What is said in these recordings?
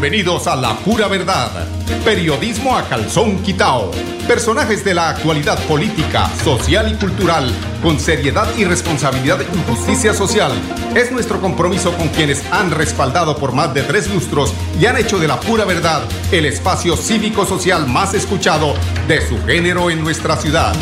Bienvenidos a La Pura Verdad, periodismo a calzón quitao. Personajes de la actualidad política, social y cultural, con seriedad y responsabilidad y justicia social. Es nuestro compromiso con quienes han respaldado por más de tres lustros y han hecho de La Pura Verdad el espacio cívico-social más escuchado de su género en nuestra ciudad.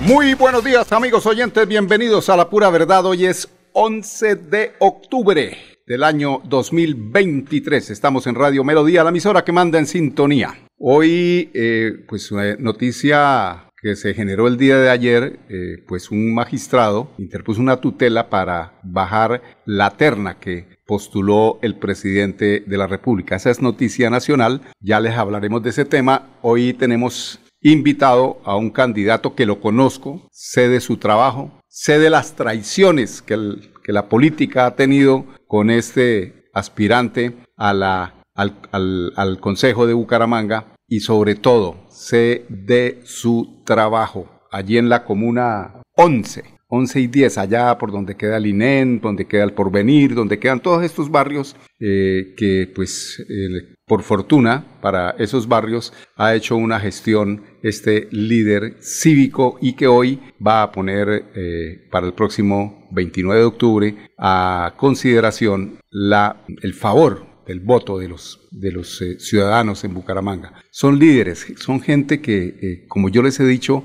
Muy buenos días amigos oyentes, bienvenidos a La Pura Verdad. Hoy es 11 de octubre del año 2023. Estamos en Radio Melodía, la emisora que manda en sintonía. Hoy, eh, pues noticia que se generó el día de ayer, eh, pues un magistrado interpuso una tutela para bajar la terna que postuló el presidente de la República. Esa es noticia nacional, ya les hablaremos de ese tema. Hoy tenemos invitado a un candidato que lo conozco, sé de su trabajo, sé de las traiciones que, que la política ha tenido con este aspirante al, al, al Consejo de Bucaramanga y sobre todo sé de su trabajo allí en la comuna 11 11 y 10, allá por donde queda el INEN, donde queda el Porvenir, donde quedan todos estos barrios eh, que pues eh, por fortuna para esos barrios ha hecho una gestión este líder cívico y que hoy va a poner eh, para el próximo 29 de octubre a consideración la, el favor del voto de los, de los ciudadanos en Bucaramanga. Son líderes, son gente que, como yo les he dicho,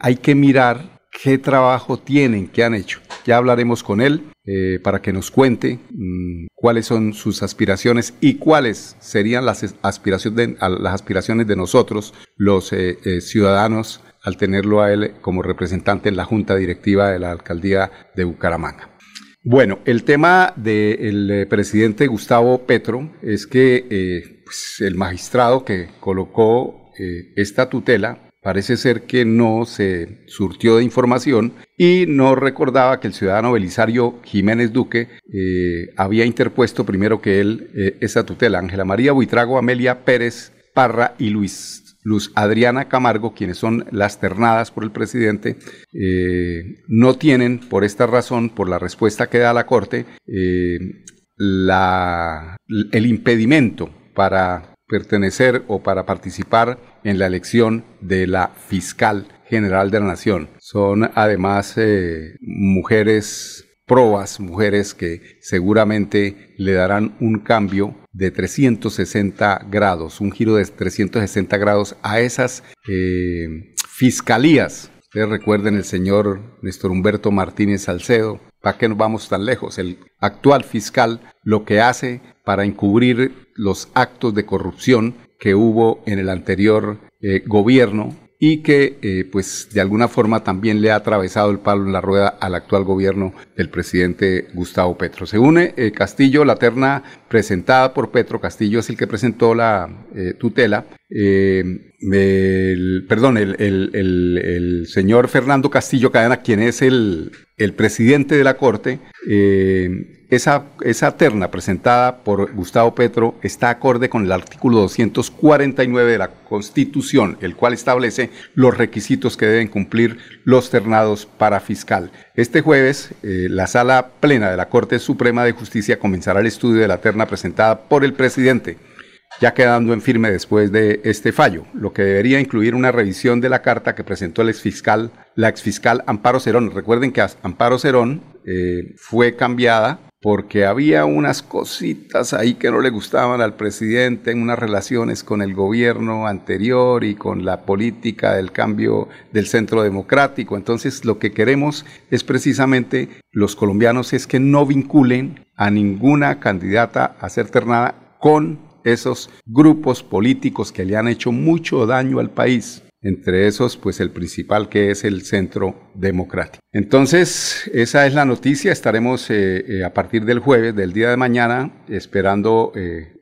hay que mirar qué trabajo tienen, qué han hecho. Ya hablaremos con él eh, para que nos cuente mmm, cuáles son sus aspiraciones y cuáles serían las aspiraciones de, las aspiraciones de nosotros, los eh, eh, ciudadanos, al tenerlo a él como representante en la Junta Directiva de la Alcaldía de Bucaramanga. Bueno, el tema del presidente Gustavo Petro es que pues el magistrado que colocó esta tutela Parece ser que no se surtió de información y no recordaba que el ciudadano Belisario Jiménez Duque eh, había interpuesto primero que él eh, esa tutela. Ángela María Buitrago, Amelia Pérez Parra y Luis Luz Adriana Camargo, quienes son las ternadas por el presidente, eh, no tienen, por esta razón, por la respuesta que da la Corte, el impedimento para pertenecer o para participar en la elección de la fiscal general de la nación. Son además eh, mujeres probas, mujeres que seguramente le darán un cambio de 360 grados, un giro de 360 grados a esas eh, fiscalías. Ustedes recuerden el señor Néstor Humberto Martínez Salcedo, ¿para qué nos vamos tan lejos? El actual fiscal lo que hace para encubrir los actos de corrupción que hubo en el anterior eh, gobierno y que eh, pues de alguna forma también le ha atravesado el palo en la rueda al actual gobierno del presidente Gustavo Petro. Se une eh, Castillo, la terna presentada por Petro, Castillo es el que presentó la eh, tutela, el, perdón, el, el, el, señor Fernando Castillo Cadena, quien es el, presidente de la Corte, esa, esa terna presentada por Gustavo Petro está acorde con el artículo 249 de la Constitución, el cual establece los requisitos que deben cumplir los ternados para fiscal. Este jueves, eh, la sala plena de la Corte Suprema de Justicia comenzará el estudio de la terna presentada por el presidente ya quedando en firme después de este fallo, lo que debería incluir una revisión de la carta que presentó el exfiscal, la exfiscal Amparo Cerón. Recuerden que Amparo Cerón eh, fue cambiada porque había unas cositas ahí que no le gustaban al presidente en unas relaciones con el gobierno anterior y con la política del cambio del centro democrático. Entonces lo que queremos es precisamente los colombianos es que no vinculen a ninguna candidata a ser ternada con esos grupos políticos que le han hecho mucho daño al país. Entre esos, pues el principal que es el Centro Democrático. Entonces, esa es la noticia. Estaremos eh, eh, a partir del jueves, del día de mañana, esperando eh,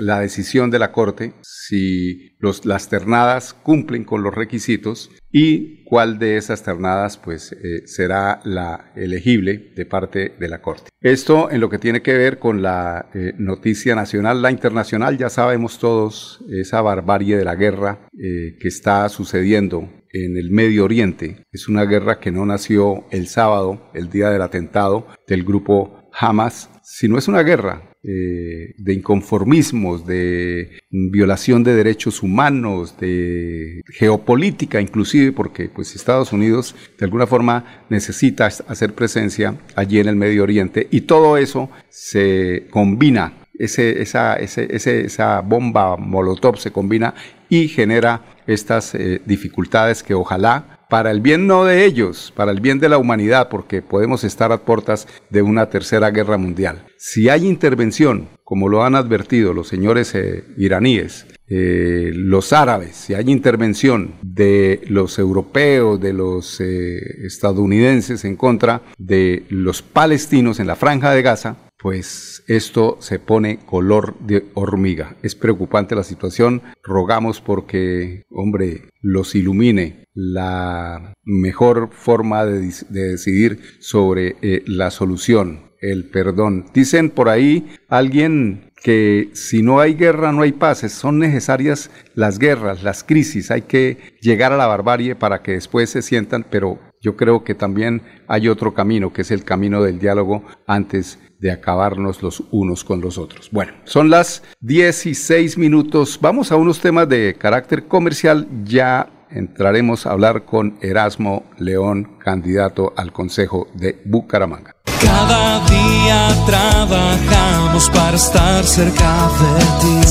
la decisión de la Corte, si las ternadas cumplen con los requisitos y cuál de esas ternadas pues será la elegible de parte de la Corte. Esto en lo que tiene que ver con la noticia nacional, la internacional, ya sabemos todos esa barbarie de la guerra que está sucediendo en el Medio Oriente. Es una guerra que no nació el sábado, el día del atentado del grupo Hamas, sino es una guerra eh, de inconformismos, de violación de derechos humanos, de geopolítica inclusive, porque pues Estados Unidos de alguna forma necesita hacer presencia allí en el Medio Oriente y todo eso se combina ese, esa, esa bomba Molotov se combina y genera estas eh, dificultades que ojalá para el bien no de ellos, para el bien de la humanidad, porque podemos estar a puertas de una tercera guerra mundial. Si hay intervención, como lo han advertido los señores eh, iraníes, eh, los árabes, si hay intervención de los europeos, de los estadounidenses en contra de los palestinos en la franja de Gaza, pues esto se pone color de hormiga. Es preocupante la situación. Rogamos porque, hombre, los ilumine la mejor forma de, decidir sobre eh, la solución, el perdón. Dicen por ahí alguien que si no hay guerra no hay paz, son necesarias las guerras, las crisis, hay que llegar a la barbarie para que después se sientan, pero yo creo que también hay otro camino, que es el camino del diálogo antes de acabarnos los unos con los otros. Bueno, son las 16 minutos. Vamos a unos temas de carácter comercial. Ya entraremos a hablar con Erasmo León, candidato al Consejo de Bucaramanga. Cada día trabajamos para estar cerca de ti.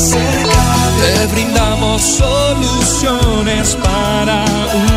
Te brindamos soluciones para un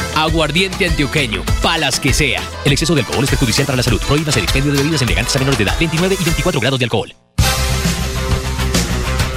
Aguardiente antioqueño, palas que sea. El exceso de alcohol es perjudicial para la salud. Prohíbas el expendio de bebidas elegantes a menores de edad. 29 y 24 grados de alcohol.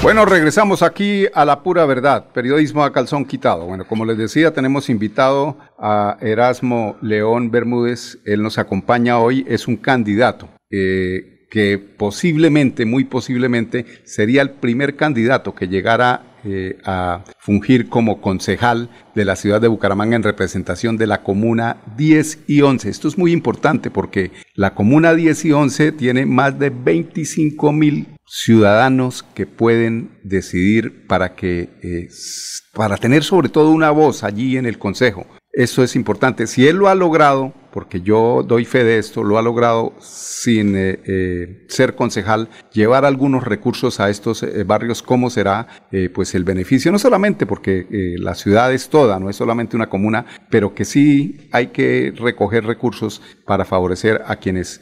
Bueno, regresamos aquí a la pura verdad, periodismo a calzón quitado. Bueno, como les decía, tenemos invitado a Erasmo León Bermúdez. Él nos acompaña hoy, es un candidato. Eh, que posiblemente, muy posiblemente, sería el primer candidato que llegara eh, a fungir como concejal de la ciudad de Bucaramanga en representación de la comuna 10 y 11. Esto es muy importante porque la comuna 10 y 11 tiene más de 25 mil ciudadanos que pueden decidir para que eh, para tener sobre todo una voz allí en el consejo. Eso es importante. Si él lo ha logrado, porque yo doy fe de esto, lo ha logrado sin eh, eh, ser concejal, llevar algunos recursos a estos barrios, ¿cómo será pues el beneficio? No solamente porque la ciudad es toda, no es solamente una comuna, pero que sí hay que recoger recursos para favorecer a quienes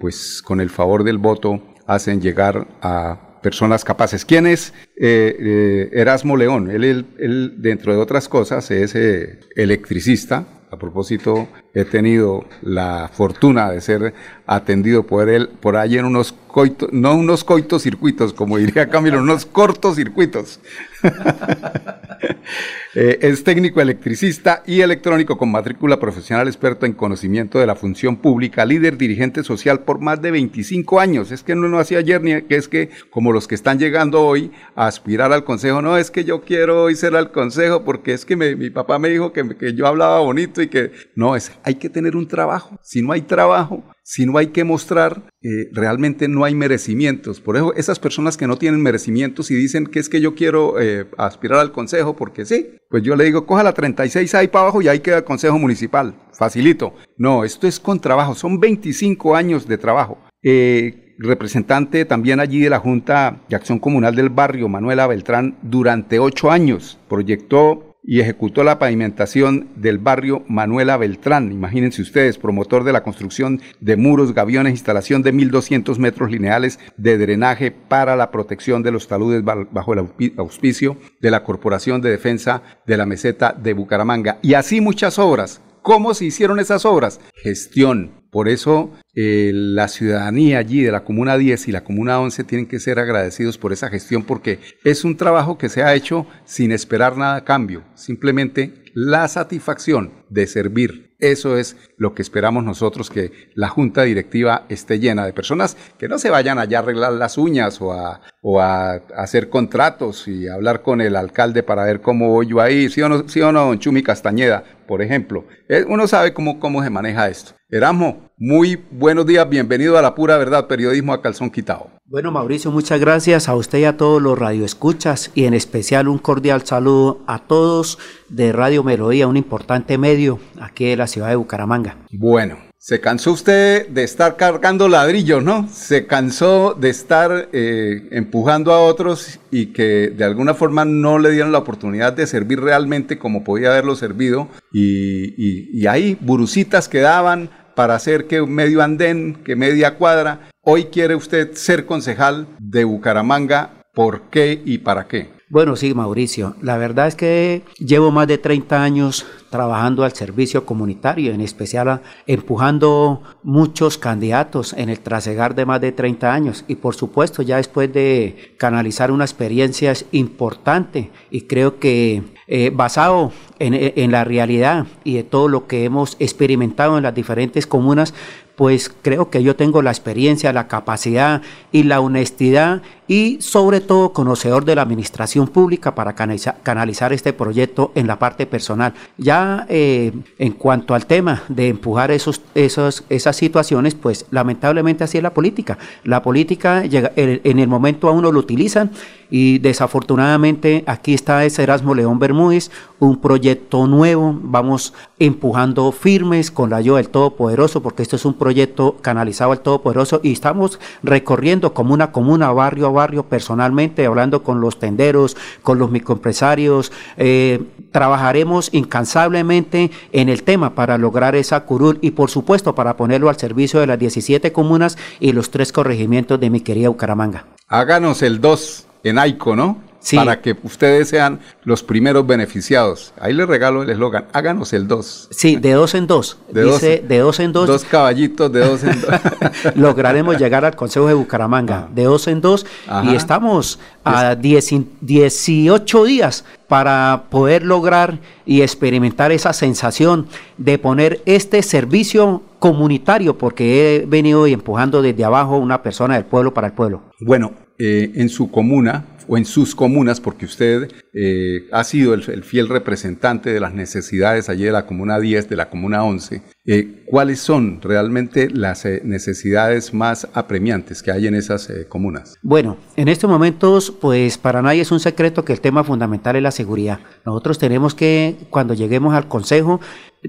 pues con el favor del voto hacen llegar a personas capaces. ¿Quién es eh, eh, Erasmo León? Él, dentro de otras cosas, es eh, electricista. A propósito, he tenido la fortuna de ser atendido por él por ahí en unos coitos, no unos coitos circuitos, como diría Camilo, unos cortos circuitos. Eh, es técnico electricista y electrónico con matrícula profesional, experto en conocimiento de la función pública, líder dirigente social por más de 25 años. Es que no, no hacía ayer ni que es que como los que están llegando hoy a aspirar al consejo, no es que yo quiero hoy ser al consejo porque es que mi papá me dijo que, que yo hablaba bonito y que no, es hay que tener un trabajo. Si no hay trabajo, si no hay que mostrar, eh, realmente no hay merecimientos. Por eso esas personas que no tienen merecimientos y dicen que es que yo quiero eh, aspirar al consejo porque sí, pues yo le digo, coja la 36 ahí para abajo y ahí queda el consejo municipal. Facilito. No, esto es con trabajo. Son 25 años de trabajo. Eh, representante también allí de la Junta de Acción Comunal del Barrio, Manuela Beltrán, durante ocho años proyectó y ejecutó la pavimentación del barrio Manuela Beltrán. Imagínense ustedes, promotor de la construcción de muros, gaviones, instalación de 1.200 metros lineales de drenaje para la protección de los taludes bajo el auspicio de la Corporación de Defensa de la Meseta de Bucaramanga. Y así muchas obras. ¿Cómo se hicieron esas obras? Gestión, por eso eh, la ciudadanía allí de la Comuna 10 y la Comuna 11 tienen que ser agradecidos por esa gestión porque es un trabajo que se ha hecho sin esperar nada a cambio, simplemente la satisfacción de servir. Eso es lo que esperamos nosotros, que la junta directiva esté llena de personas que no se vayan allá a arreglar las uñas o a, o a hacer contratos y hablar con el alcalde para ver cómo voy yo ahí, sí o no, sí o no, don Chumi Castañeda, por ejemplo. Eh, uno sabe cómo, cómo se maneja esto. Erasmo, muy buenos días, bienvenido a la pura verdad, periodismo a calzón quitado. Bueno, Mauricio, muchas gracias a usted y a todos los radioescuchas y en especial un cordial saludo a todos de Radio Melodía, un importante medio aquí de la ciudad de Bucaramanga. Bueno, se cansó usted de estar cargando ladrillos, ¿no? Se cansó de estar eh, empujando a otros y que de alguna forma no le dieron la oportunidad de servir realmente como podía haberlo servido. Y, y ahí burucitas quedaban, para hacer que medio andén, que media cuadra. Hoy quiere usted ser concejal de Bucaramanga. ¿Por qué y para qué? Bueno, sí, Mauricio. La verdad es que llevo más de 30 años trabajando al servicio comunitario, en especial empujando muchos candidatos en el trasegar de más de 30 años. Y por supuesto, ya después de canalizar una experiencia importante y creo que eh, basado en, en la realidad y de todo lo que hemos experimentado en las diferentes comunas, pues creo que yo tengo la experiencia, la capacidad y la honestidad y sobre todo conocedor de la administración pública para canalizar, este proyecto en la parte personal. Ya eh, en cuanto al tema de empujar esos, esos, esas situaciones, pues lamentablemente así es la política. La política llega, en el momento a uno lo utilizan y desafortunadamente aquí está ese Erasmo León Bermúdez, un proyecto nuevo, vamos empujando firmes con la ayuda del Todopoderoso, porque esto es un proyecto canalizado al Todopoderoso y estamos recorriendo comuna a comuna, barrio a barrio, personalmente, hablando con los tenderos, con los microempresarios. Eh, trabajaremos incansablemente en el tema para lograr esa curul y, por supuesto, para ponerlo al servicio de las 17 comunas y los tres corregimientos de mi querida Bucaramanga. Háganos el 2 en AICO, ¿no? para que ustedes sean los primeros beneficiados. Ahí les regalo el eslogan, háganos el 2. Sí, de dos en dos. De Dice, dos, de dos en dos. Dos caballitos de dos en dos. Lograremos llegar al Consejo de Bucaramanga, ah. de dos en dos, y estamos a 18 días para poder lograr y experimentar esa sensación de poner este servicio comunitario, porque he venido empujando desde abajo una persona del pueblo para el pueblo. Bueno, eh, en su comuna o en sus comunas, porque usted eh, ha sido el, fiel representante de las necesidades allí de la Comuna 10, de la Comuna 11, eh, ¿cuáles son realmente las eh, necesidades más apremiantes que hay en esas comunas? Bueno, en estos momentos, pues para nadie es un secreto que el tema fundamental es la seguridad. Nosotros tenemos que, cuando lleguemos al Consejo,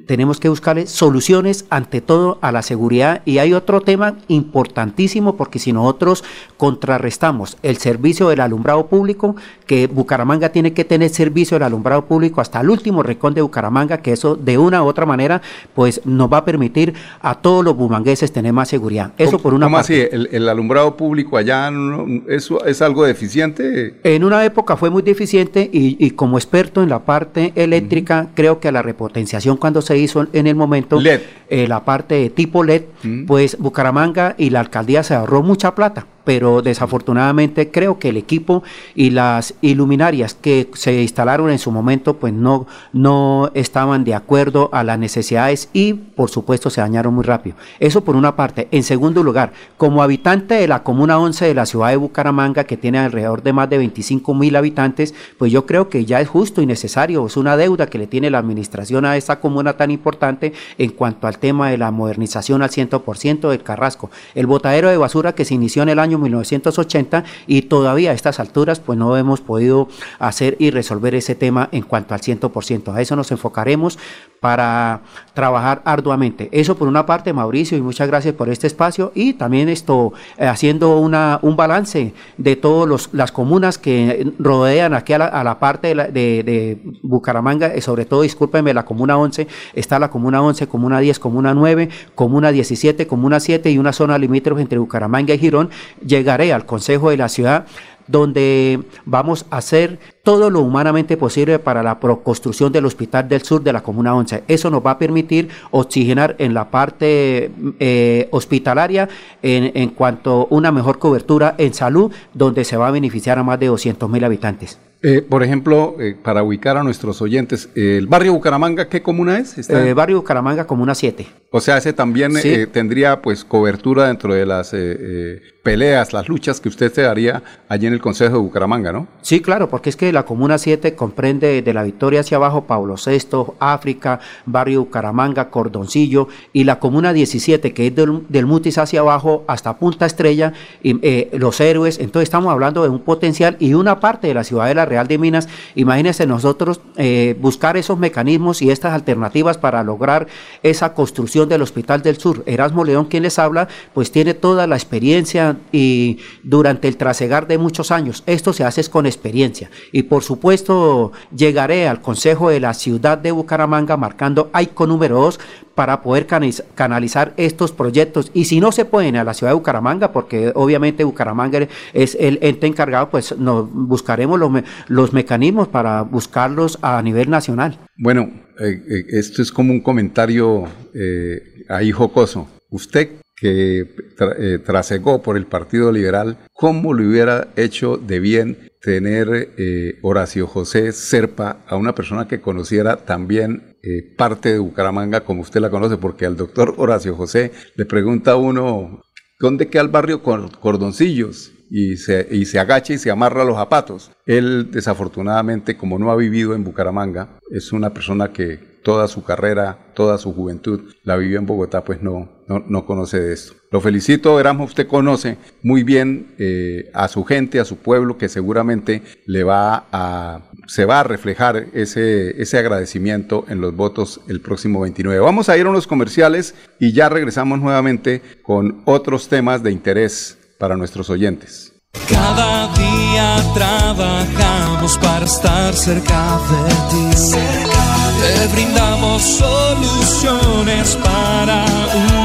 tenemos que buscarle soluciones ante todo a la seguridad y hay otro tema importantísimo porque si nosotros contrarrestamos el servicio del alumbrado público, que Bucaramanga tiene que tener servicio del alumbrado público hasta el último rincón de Bucaramanga, que eso de una u otra manera pues nos va a permitir a todos los bumangueses tener más seguridad. Eso por una ¿Cómo así? ¿El, alumbrado público allá eso es algo deficiente? En una época fue muy deficiente y, como experto en la parte eléctrica, creo que a la repotenciación cuando se hizo en el momento, LED. Eh, la parte de tipo LED, pues Bucaramanga y la alcaldía se ahorró mucha plata pero desafortunadamente creo que el equipo y las iluminarias que se instalaron en su momento pues no, no estaban de acuerdo a las necesidades y por supuesto se dañaron muy rápido. Eso por una parte. En segundo lugar, como habitante de la Comuna 11 de la ciudad de Bucaramanga, que tiene alrededor de más de 25 mil habitantes, pues yo creo que ya es justo y necesario, es una deuda que le tiene la administración a esta comuna tan importante en cuanto al tema de la modernización al 100% del Carrasco. El botadero de basura que se inició en el año 1980 y todavía a estas alturas pues no hemos podido hacer y resolver ese tema en cuanto al 100%. A eso nos enfocaremos para trabajar arduamente. Eso por una parte, Mauricio, y muchas gracias por este espacio y también esto eh, haciendo una, un balance de todas las comunas que rodean aquí a la, parte de, de, Bucaramanga, eh, sobre todo, discúlpenme, la comuna 11, está la comuna 11, comuna 10, comuna 9, comuna 17, comuna 7 y una zona limítrofe entre Bucaramanga y Girón. Llegaré al Consejo de la Ciudad donde vamos a hacer todo lo humanamente posible para la construcción del Hospital del Sur de la Comuna 11. Eso nos va a permitir oxigenar en la parte eh, hospitalaria en, en, cuanto a una mejor cobertura en salud, donde se va a beneficiar a más de 200 mil habitantes. Eh, por ejemplo, eh, para ubicar a nuestros oyentes, ¿el barrio Bucaramanga qué comuna es? El barrio Bucaramanga, comuna 7. O sea, ese también tendría pues cobertura dentro de las peleas, las luchas que usted se daría allí en el Consejo de Bucaramanga, ¿no? Sí, claro, porque es que la Comuna 7 comprende de la Victoria hacia abajo Pablo VI, África, Barrio Bucaramanga, Cordoncillo, y la Comuna 17, que es del, Mutis hacia abajo hasta Punta Estrella, y, eh, Los Héroes, entonces estamos hablando de un potencial y una parte de la ciudad de la Real de Minas, imagínense nosotros eh, buscar esos mecanismos y estas alternativas para lograr esa construcción del Hospital del Sur. Erasmo León, quien les habla, pues tiene toda la experiencia y durante el trasegar de muchos años. Esto se hace con experiencia. Y por supuesto llegaré al Consejo de la Ciudad de Bucaramanga marcando ICO número 2 para poder canalizar estos proyectos. Y si no se pueden a la ciudad de Bucaramanga, porque obviamente Bucaramanga es el ente encargado, pues nos buscaremos los, los mecanismos para buscarlos a nivel nacional. Bueno, eh, eh, esto es como un comentario eh, ahí jocoso. ¿Usted que eh, trasegó por el Partido Liberal, ¿cómo le hubiera hecho de bien tener eh, Horacio José Serpa a una persona que conociera también eh, parte de Bucaramanga como usted la conoce? Porque al doctor Horacio José le pregunta a uno, ¿dónde queda el barrio Cordoncillos? Y se, y se agacha y se amarra los zapatos. Él, desafortunadamente, como no ha vivido en Bucaramanga, es una persona que toda su carrera, toda su juventud, la vivió en Bogotá, pues no, no, conoce de esto. Lo felicito, Erasmo, usted conoce muy bien eh, a su gente, a su pueblo, que seguramente le va a, se va a reflejar ese, ese agradecimiento en los votos el próximo 29. Vamos a ir a unos comerciales y ya regresamos nuevamente con otros temas de interés para nuestros oyentes. Cada día trabajamos para estar cerca de ti. Te brindamos soluciones para un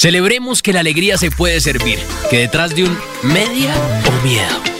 Celebremos que la alegría se puede servir, que detrás de un media o miedo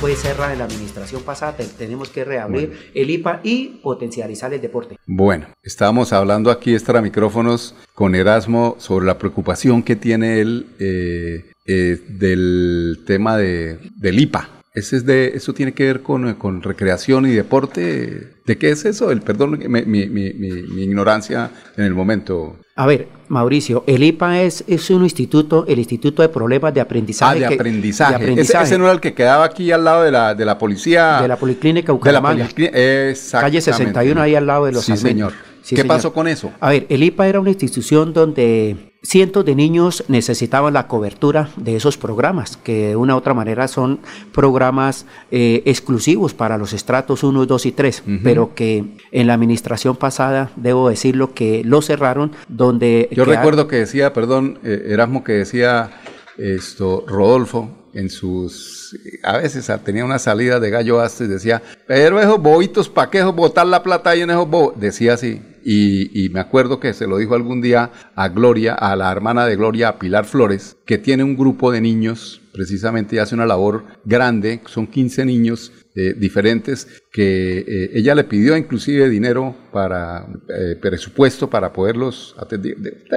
fue cerrada en la administración pasada, tenemos que reabrir el IPA y potencializar el deporte. Bueno, estábamos hablando aquí extra micrófonos con Erasmo sobre la preocupación que tiene él eh, eh, del tema de, del IPA. Ese es de, eso tiene que ver con, con, recreación y deporte. ¿De qué es eso? El perdón, mi, mi, mi, mi ignorancia en el momento. A ver, Mauricio, el IPA es, es un instituto, el Instituto de Problemas de Aprendizaje. Ah, de aprendizaje. Ese, no era el que quedaba aquí al lado de la, de la policía. De la Policlínica Bucaramanga. De la Calle 61, ahí al lado de los Sí, señor. ¿Qué pasó con eso? A ver, el IPA era una institución donde cientos de niños necesitaban la cobertura de esos programas, que de una u otra manera son programas eh, exclusivos para los estratos 1, 2 y 3, pero que en la administración pasada, debo decirlo, que lo cerraron donde... Yo recuerdo que decía, perdón, eh, Erasmo, que decía esto, Rodolfo, en sus, a veces tenía una salida de gallo hasta y decía, pero esos boitos, ¿para qué botar la plata ahí en esos boitos? Decía así, y, me acuerdo que se lo dijo algún día a Gloria, a la hermana de Gloria, a Pilar Flores, que tiene un grupo de niños, precisamente y hace una labor grande, son 15 niños eh, diferentes que eh, ella le pidió inclusive dinero para eh, presupuesto para poderlos atender.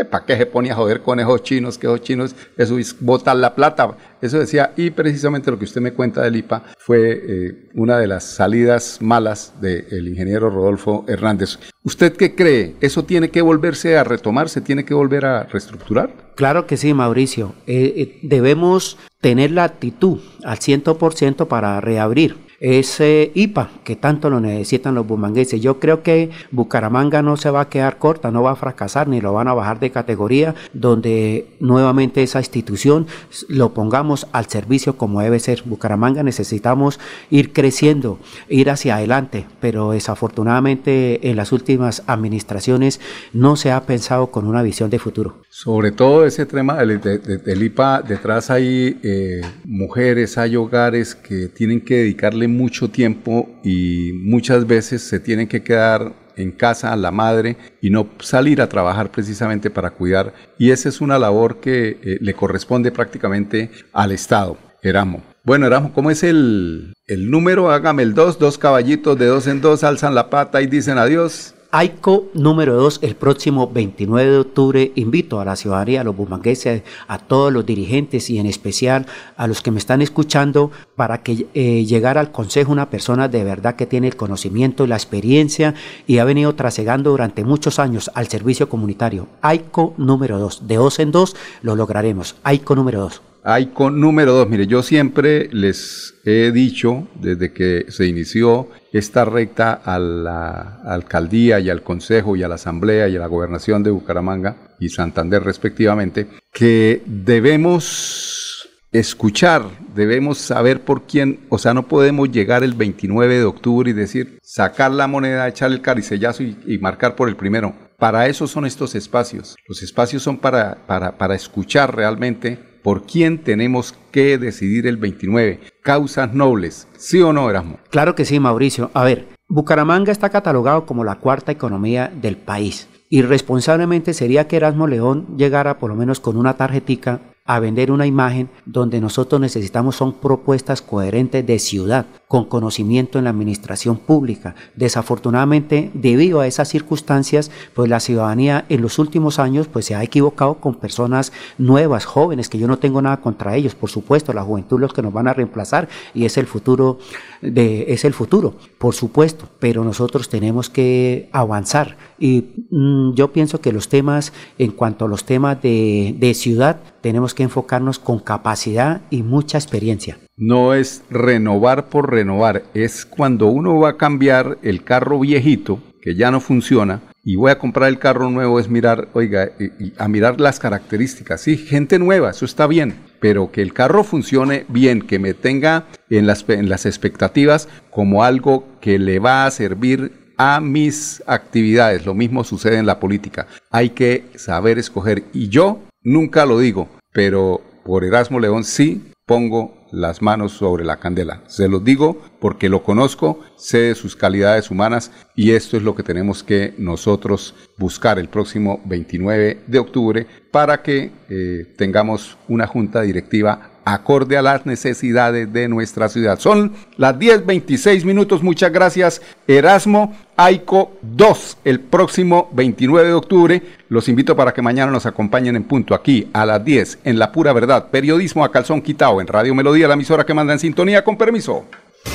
¿Para qué se pone a joder con esos chinos? Que esos chinos, eso es botar la plata. Eso decía, y precisamente lo que usted me cuenta del IPA fue una de las salidas malas del ingeniero Rodolfo Hernández. ¿Usted qué cree? ¿Eso tiene que volverse a retomar? ¿Se tiene que volver a reestructurar? Claro que sí, Mauricio. debemos tener la actitud al 100% para reabrir ese IPA que tanto lo necesitan los bumangueses. Yo creo que Bucaramanga no se va a quedar corta, no va a fracasar ni lo van a bajar de categoría, donde nuevamente esa institución lo pongamos al servicio como debe ser. Bucaramanga necesitamos ir creciendo, ir hacia adelante, pero desafortunadamente en las últimas administraciones no se ha pensado con una visión de futuro. Sobre todo ese tema del, IPA, detrás hay eh, mujeres, hay hogares que tienen que dedicarle mucho tiempo y muchas veces se tienen que quedar en casa la madre y no salir a trabajar precisamente para cuidar. Y esa es una labor que eh, le corresponde prácticamente al Estado. Eramo. Bueno, Eramo, ¿cómo es el, el número? Hágame el 2, dos caballitos de dos en dos, alzan la pata y dicen adiós. AICO número 2 el próximo 29 de octubre. Invito a la ciudadanía, a los bumangueses, a todos los dirigentes y en especial a los que me están escuchando para que eh, llegara al consejo una persona de verdad que tiene el conocimiento y la experiencia y ha venido trasegando durante muchos años al servicio comunitario. AICO número 2. De dos en dos lo lograremos. AICO número 2. Hay con número dos, mire, yo siempre les he dicho, desde que se inició esta recta a la alcaldía y al consejo y a la asamblea y a la gobernación de Bucaramanga y Santander respectivamente, que debemos escuchar, debemos saber por quién, o sea, no podemos llegar el 29 de octubre y decir, sacar la moneda, echar el caricellazo y, y marcar por el primero. Para eso son estos espacios. Los espacios son para, para, para escuchar realmente por quién tenemos que decidir el 29. Causas nobles, ¿sí o no, Erasmo? Claro que sí, Mauricio. A ver, Bucaramanga está catalogado como la cuarta economía del país. Irresponsablemente sería que Erasmo León llegara por lo menos con una tarjetica a vender una imagen donde nosotros necesitamos son propuestas coherentes de ciudad, con conocimiento en la administración pública. Desafortunadamente, debido a esas circunstancias, pues la ciudadanía en los últimos años pues se ha equivocado con personas nuevas, jóvenes, que yo no tengo nada contra ellos, por supuesto, la juventud los que nos van a reemplazar y es el futuro de es el futuro, por supuesto, pero nosotros tenemos que avanzar y mm, yo pienso que los temas en cuanto a los temas de, de ciudad tenemos que enfocarnos con capacidad y mucha experiencia. No es renovar por renovar, es cuando uno va a cambiar el carro viejito que ya no funciona y voy a comprar el carro nuevo es mirar, oiga, a mirar las características. Sí, gente nueva, eso está bien, pero que el carro funcione bien, que me tenga en las, las expectativas como algo que le va a servir a mis actividades. Lo mismo sucede en la política. Hay que saber escoger. Y yo nunca lo digo, pero por Erasmo León sí pongo las manos sobre la candela. Se los digo porque lo conozco, sé de sus calidades humanas y esto es lo que tenemos que nosotros buscar el próximo 29 de octubre para que eh, tengamos una junta directiva acorde a las necesidades de nuestra ciudad. Son las 10.26 minutos. Muchas gracias, Erasmo. AICO 2, el próximo 29 de octubre. Los invito para que mañana nos acompañen en punto aquí a las 10 en La Pura Verdad. Periodismo a calzón quitado en Radio Melodía, la emisora que manda en sintonía. Con permiso.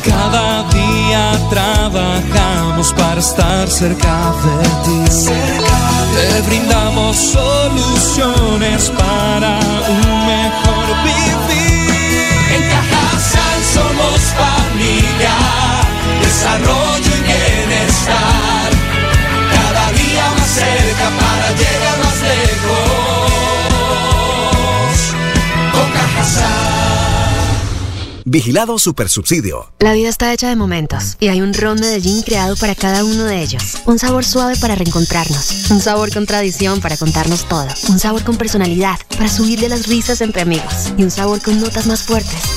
Cada día trabajamos para estar cerca de ti. Te brindamos soluciones para un somos familia, desarrollo y bienestar. Cada día más cerca para llegar más lejos. Con Cajasal. Vigilado Supersubsidio. La vida está hecha de momentos y hay un ron Medellín creado para cada uno de ellos. Un sabor suave para reencontrarnos, un sabor con tradición para contarnos todo, un sabor con personalidad para subirle las risas entre amigos y un sabor con notas más fuertes